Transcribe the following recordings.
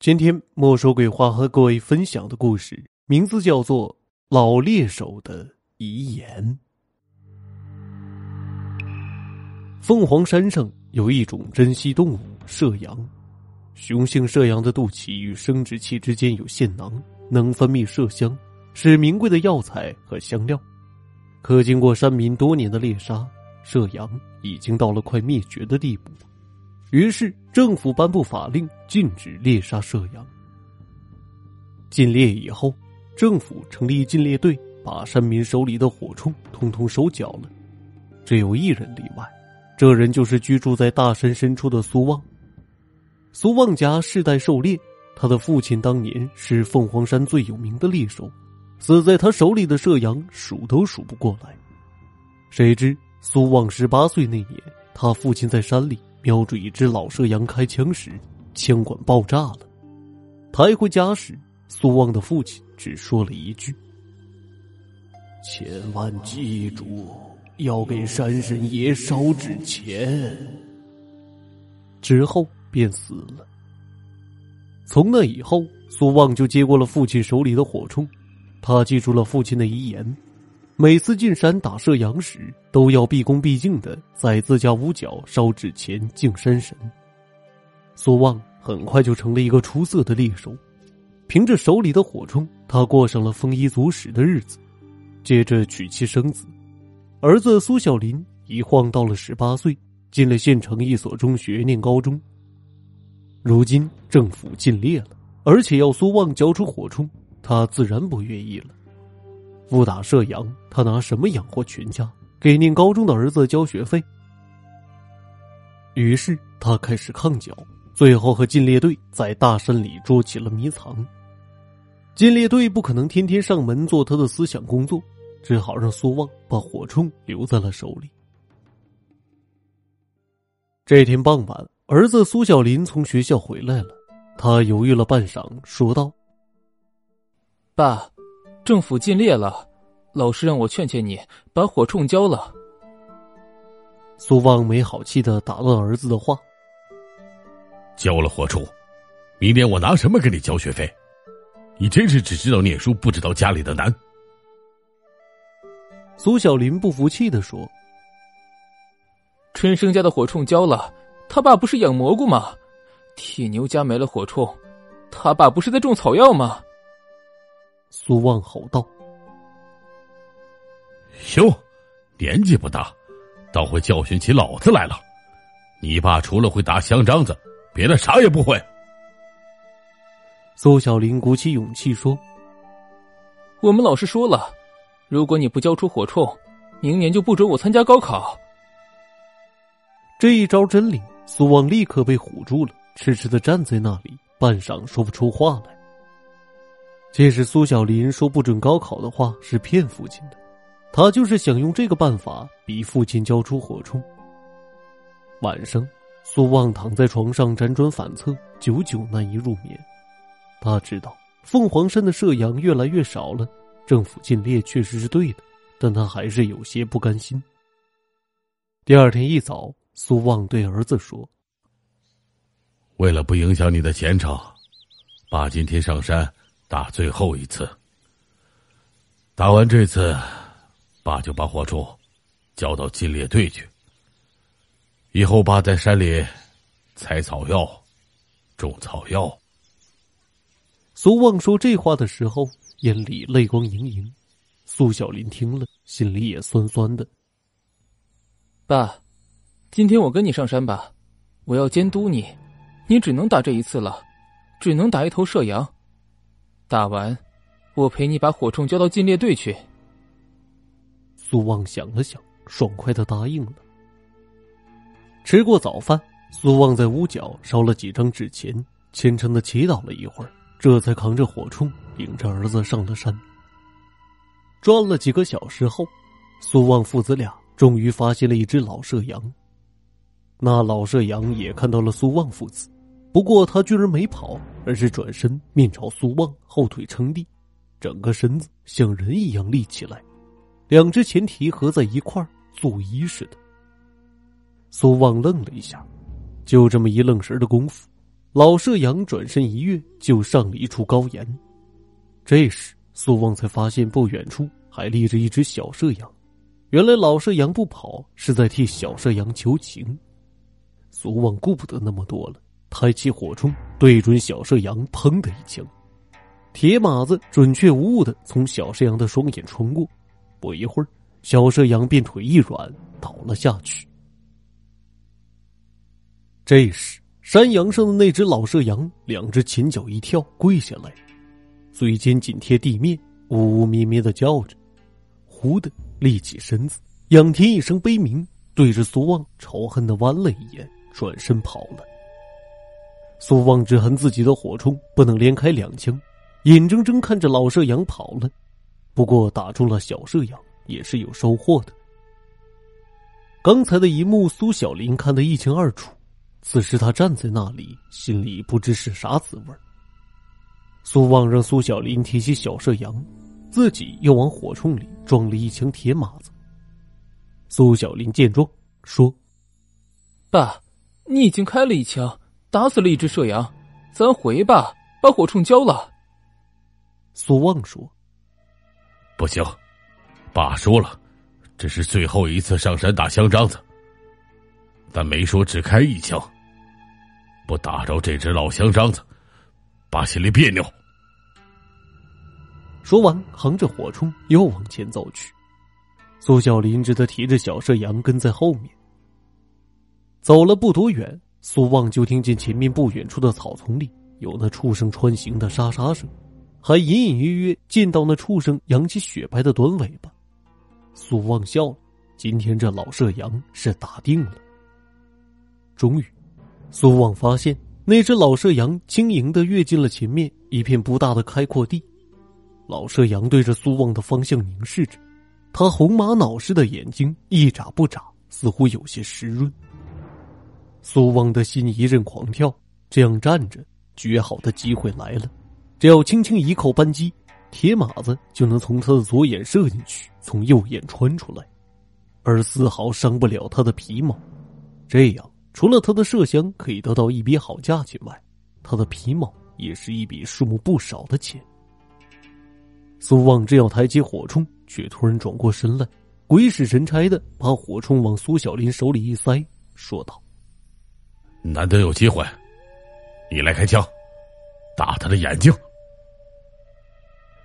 今天莫说鬼话和各位分享的故事名字叫做《老猎手的遗言》。凤凰山上有一种珍稀动物——麝羊。雄性麝羊的肚脐与生殖器之间有腺囊，能分泌麝香，是名贵的药材和香料。可经过山民多年的猎杀，麝羊已经到了快灭绝的地步。于是，政府颁布法令，禁止猎杀麝羊。禁猎以后，政府成立禁猎队，把山民手里的火铳通通收缴了。只有一人例外，这人就是居住在大山深处的苏旺。苏旺家世代狩猎，他的父亲当年是凤凰山最有名的猎手，死在他手里的麝羊数都数不过来。谁知苏旺十八岁那年，他父亲在山里。瞄准一只老射羊开枪时，枪管爆炸了。抬回家时，苏旺的父亲只说了一句：“千万记住，要给山神爷烧纸钱。”之后便死了。从那以后，苏旺就接过了父亲手里的火铳，他记住了父亲的遗言。每次进山打射羊时，都要毕恭毕敬的在自家屋角烧纸钱敬山神。苏旺很快就成了一个出色的猎手，凭着手里的火铳，他过上了丰衣足食的日子。接着娶妻生子，儿子苏小林一晃到了十八岁，进了县城一所中学念高中。如今政府禁猎了，而且要苏旺交出火铳，他自然不愿意了。不打射羊，他拿什么养活全家？给念高中的儿子交学费？于是他开始抗缴，最后和禁猎队在大山里捉起了迷藏。禁猎队不可能天天上门做他的思想工作，只好让苏旺把火铳留在了手里。这天傍晚，儿子苏小林从学校回来了，他犹豫了半晌，说道：“爸。”政府禁猎了，老师让我劝劝你，把火铳交了。苏旺没好气的打断儿子的话：“交了火铳，明年我拿什么给你交学费？你真是只知道念书，不知道家里的难。”苏小林不服气的说：“春生家的火铳交了，他爸不是养蘑菇吗？铁牛家没了火铳，他爸不是在种草药吗？”苏旺吼道：“哟，年纪不大，倒会教训起老子来了。你爸除了会打香樟子，别的啥也不会。”苏小林鼓起勇气说：“我们老师说了，如果你不交出火铳，明年就不准我参加高考。”这一招真灵，苏旺立刻被唬住了，痴痴的站在那里，半晌说不出话来。其实苏小林说不准高考的话是骗父亲的，他就是想用这个办法逼父亲交出火铳。晚上，苏旺躺在床上辗转反侧，久久难以入眠。他知道凤凰山的射羊越来越少了，政府禁猎确实是对的，但他还是有些不甘心。第二天一早，苏旺对儿子说：“为了不影响你的前程，爸今天上山。”打最后一次，打完这次，爸就把火铳交到禁猎队去。以后爸在山里采草药、种草药。苏旺说这话的时候，眼里泪光盈盈。苏小林听了，心里也酸酸的。爸，今天我跟你上山吧，我要监督你，你只能打这一次了，只能打一头射羊。打完，我陪你把火铳交到禁猎队去。苏旺想了想，爽快的答应了。吃过早饭，苏旺在屋角烧了几张纸钱，虔诚的祈祷了一会儿，这才扛着火铳，领着儿子上了山。转了几个小时后，苏旺父子俩终于发现了一只老麝羊。那老麝羊也看到了苏旺父子。不过他居然没跑，而是转身面朝苏旺，后腿撑地，整个身子像人一样立起来，两只前蹄合在一块儿作揖似的。苏旺愣了一下，就这么一愣神的功夫，老射阳转身一跃，就上了一处高岩。这时，苏旺才发现不远处还立着一只小射羊。原来老射羊不跑，是在替小射羊求情。苏旺顾不得那么多了，抬起火铳，对准小射羊，砰的一枪，铁马子准确无误的从小射羊的双眼穿过。不一会儿，小射羊便腿一软，倒了下去。这时，山羊上的那只老射羊，两只前脚一跳，跪下来，嘴尖紧贴地面，呜呜咩咩的叫着，忽的立起身子，仰天一声悲鸣，对着苏旺仇恨的弯了一眼，转身跑了。苏旺只恨自己的火铳不能连开两枪，眼睁睁看着老射羊跑了。不过打中了小射羊，也是有收获的。刚才的一幕，苏小林看得一清二楚。此时他站在那里，心里不知是啥滋味苏旺让苏小林提起小射羊，自己又往火铳里装了一枪铁马子。苏小林见状说：“爸，你已经开了一枪，打死了一只射羊，咱回吧，把火铳交了。”苏旺说：“不行，爸说了，这是最后一次上山打香樟子。”但没说只开一枪，不打着这只老香樟子，爸心里别扭。说完，横着火铳又往前走去。苏小林只得提着小射羊跟在后面。走了不多远，苏旺就听见前面不远处的草丛里有那畜生穿行的沙沙声，还隐隐约约见到那畜生扬起雪白的短尾巴。苏旺笑了，今天这老射羊是打定了。终于，苏旺发现那只老射羊轻盈的跃进了前面一片不大的开阔地。老射羊对着苏旺的方向凝视着，他红玛瑙似的眼睛一眨不眨，似乎有些湿润。苏旺的心一阵狂跳，这样站着，绝好的机会来了，只要轻轻一扣扳机，铁马子就能从他的左眼射进去，从右眼穿出来，而丝毫伤不了他的皮毛。这样。除了他的麝香可以得到一笔好价钱外，他的皮毛也是一笔数目不少的钱。苏旺正要抬起火铳，却突然转过身来，鬼使神差的把火铳往苏小林手里一塞，说道：“难得有机会，你来开枪，打他的眼睛。”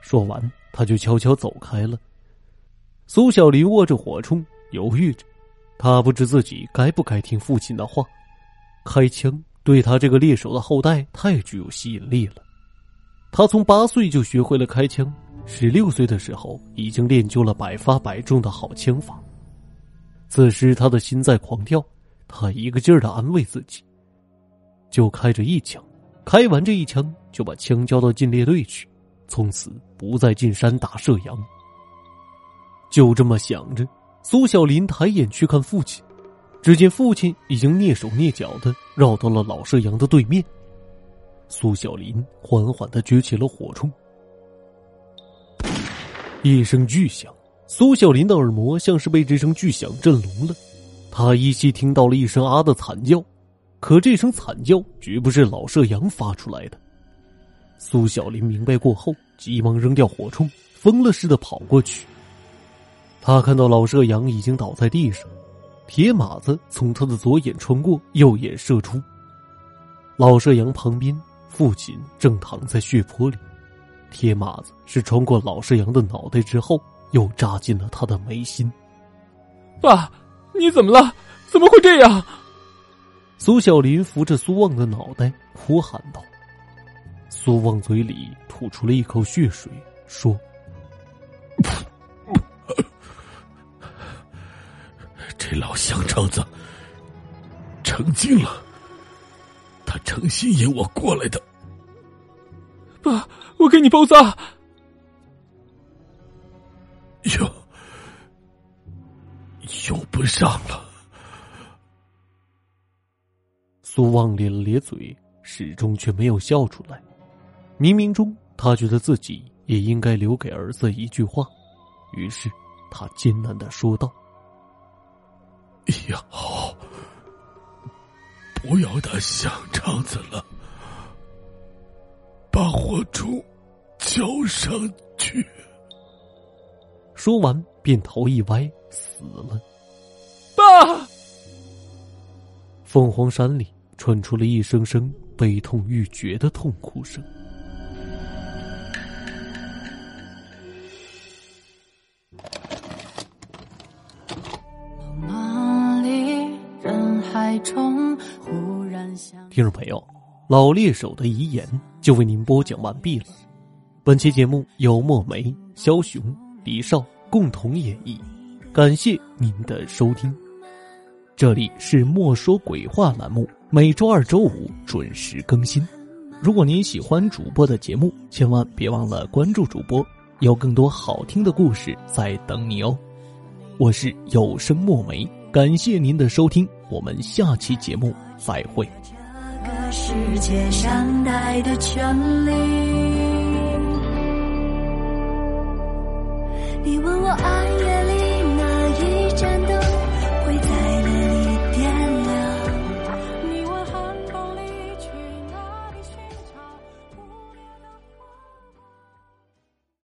说完，他就悄悄走开了。苏小林握着火铳，犹豫着。他不知自己该不该听父亲的话，开枪对他这个猎手的后代太具有吸引力了。他从八岁就学会了开枪，十六岁的时候已经练就了百发百中的好枪法。此时他的心在狂跳，他一个劲儿的安慰自己：就开着一枪，开完这一枪就把枪交到禁猎队去，从此不再进山打射羊。就这么想着。苏小林抬眼去看父亲，只见父亲已经蹑手蹑脚的绕到了老射羊的对面。苏小林缓缓的举起了火铳，一声巨响，苏小林的耳膜像是被这声巨响震聋了，他依稀听到了一声“啊”的惨叫，可这声惨叫绝不是老射羊发出来的。苏小林明白过后，急忙扔掉火铳，疯了似的跑过去。他看到老射羊已经倒在地上，铁马子从他的左眼穿过，右眼射出。老射羊旁边，父亲正躺在血泊里，铁马子是穿过老射羊的脑袋之后，又扎进了他的眉心。爸，你怎么了？怎么会这样？苏小林扶着苏旺的脑袋，哭喊道。苏旺嘴里吐出了一口血水，说。这老乡肠子成精了，他诚心引我过来的。爸，我给你包扎。用用不上了。苏旺咧了咧嘴，始终却没有笑出来。冥冥中，他觉得自己也应该留给儿子一句话，于是他艰难的说道。以后不要打香肠子了。把火烛浇上去。说完，便头一歪，死了。爸！凤凰山里传出了一声声悲痛欲绝的痛哭声。听众朋友，老猎手的遗言就为您播讲完毕了。本期节目由墨梅、肖雄、李少共同演绎，感谢您的收听。这里是“莫说鬼话”栏目，每周二、周五准时更新。如果您喜欢主播的节目，千万别忘了关注主播，有更多好听的故事在等你哦。我是有声墨梅，感谢您的收听，我们下期节目再会。这个世界待的权利。你问我爱夜里。